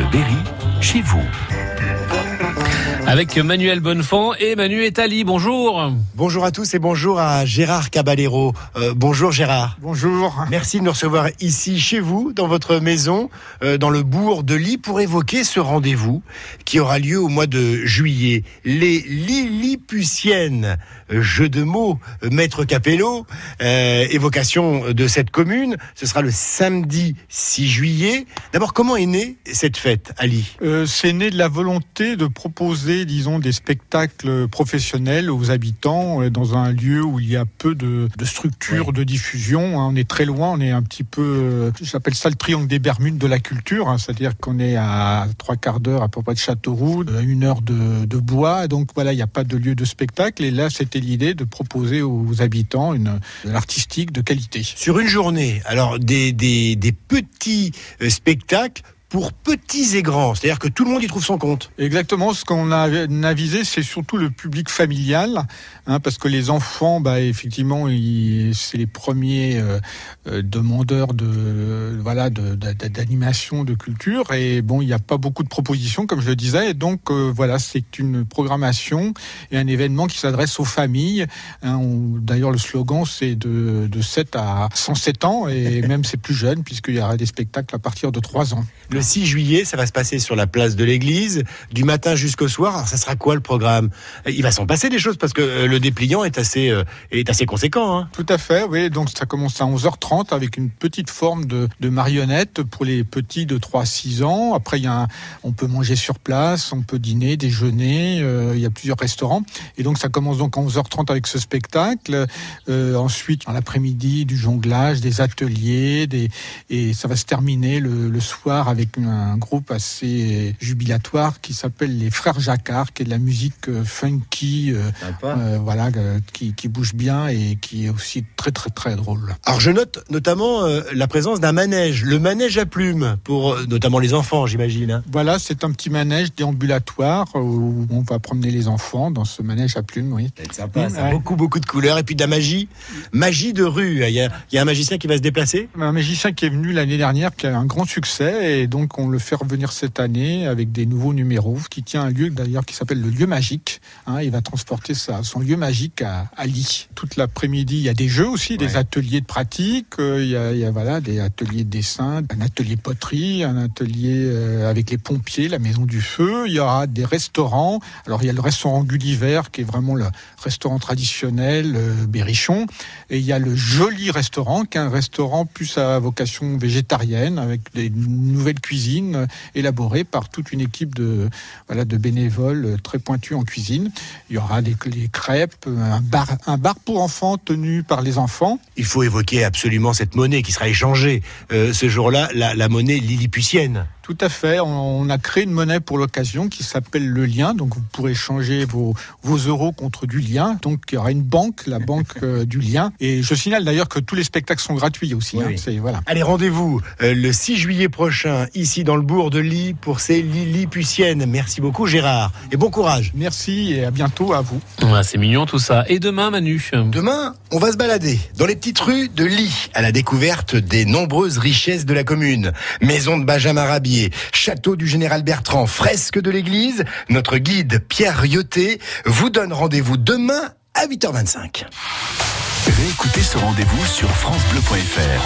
Bleu Berry, chez vous. Avec Manuel Bonnefond et Manu Etali. Bonjour. Bonjour à tous et bonjour à Gérard Caballero. Euh, bonjour Gérard. Bonjour. Merci de nous recevoir ici chez vous, dans votre maison, euh, dans le bourg de Lille, pour évoquer ce rendez-vous qui aura lieu au mois de juillet. Les Lilliputiennes, jeu de mots, maître Capello, euh, évocation de cette commune. Ce sera le samedi 6 juillet. D'abord, comment est née cette fête, Ali? Euh, C'est né de la volonté de proposer, disons, des spectacles professionnels aux habitants euh, dans un lieu où il y a peu de, de structures de diffusion. hein. On est très loin, on est un petit peu, euh, j'appelle ça le triangle des Bermudes de la culture, hein. c'est-à-dire qu'on est à trois quarts d'heure à peu près de Châteauroux, à une heure de, de bois. Donc voilà, il n'y a pas de lieu de spectacle. Et là, c'était l'idée de proposer aux habitants une, de l'artistique de qualité. Sur une journée, alors des, des, des petits euh, spectacles pour petits et grands, c'est-à-dire que tout le monde y trouve son compte. Exactement, ce qu'on a avisé, c'est surtout le public familial, hein, parce que les enfants, bah, effectivement, c'est les premiers euh, euh, demandeurs de voilà de- de- d'animation, de culture, et bon, il n'y a pas beaucoup de propositions, comme je le disais, et donc euh, voilà, c'est une programmation et un événement qui s'adresse aux familles. hein. D'ailleurs, le slogan, c'est de, de 7 à 107 ans, et même c'est plus jeune, puisqu'il y aura des spectacles à partir de 3 ans. Le 6 juillet, ça va se passer sur la place de l'église, du matin jusqu'au soir. Alors, ça sera quoi le programme? Il va s'en passer des choses parce que euh, le dépliant est assez, euh, est assez conséquent. Hein. Tout à fait, oui. Donc ça commence à 11h30 avec une petite forme de, marionnette pour les petits de 3 à 6 ans. Après, y a on peut manger sur place, on peut dîner, déjeuner. euh, il y a plusieurs restaurants. Et donc ça commence donc à 11h30 avec ce spectacle. Euh, ensuite, en l'après-midi, du jonglage, des ateliers, et ça va se terminer le soir avec un groupe assez jubilatoire qui s'appelle les Frères Jacquard, qui est de la musique euh, funky. euh, euh, voilà, qui, qui bouge bien et qui est aussi très très très drôle. Alors je note notamment euh, la présence d'un manège, le manège à plumes, pour notamment les enfants, j'imagine. hein. Voilà, c'est un petit manège déambulatoire où on va promener les enfants dans ce manège à plumes, oui. Être sympa, ça. Ouais. Beaucoup, beaucoup de couleurs et puis de la magie. Magie de rue. Il y a, il y a un magicien qui va se déplacer? Un magicien qui est venu l'année dernière, qui a un grand succès, et donc on le fait revenir cette année avec des nouveaux numéros, qui tient un lieu d'ailleurs qui s'appelle le lieu magique. hein. il va transporter sa, son lieu magique à, à Ly. Toute l'après-midi, il y a des jeux aussi, des ateliers de pratique, euh, il, y a, il y a, voilà des ateliers de dessin, un atelier poterie, un atelier euh, avec les pompiers, la maison du feu. Il y aura des restaurants. Alors il y a le restaurant Gulliver qui est vraiment le restaurant traditionnel euh, berrichon. Et il y a le joli restaurant, qui est un restaurant plus à vocation végétarienne, avec des nouvelles cuisines euh, élaborées par toute une équipe de, voilà, de bénévoles euh, très pointus en cuisine. Il y aura des, des crêpes, euh, un bar, un bar pour enfants tenu par les enfants. Il faut évoquer absolument cette monnaie qui sera échangée euh, ce jour-là, la, la monnaie lilliputienne. Tout à fait. On, on a créé une monnaie pour l'occasion qui s'appelle le lien. Donc vous pourrez changer vos, vos euros contre du lien. Donc il y aura une banque, la banque euh, du lien. Et je signale d'ailleurs que tous les spectacles sont gratuits aussi. Oui, hein. voilà. Allez, rendez-vous euh, le 6 juillet prochain, ici dans le bourg de Lille, pour ces Lilliputiennes. Merci beaucoup Gérard, et bon courage. Merci et à bientôt à vous. C'est mignon tout ça. Et demain, Manu Demain, on va se balader dans les petites rues de Lille, à la découverte des nombreuses richesses de la commune. Maison de Benjamin Rabier, château du général Bertrand, fresque de l'église. Notre guide Pierre Rioté vous donne rendez-vous demain à 8h25. Réécoutez ce rendez-vous sur FranceBleu.fr.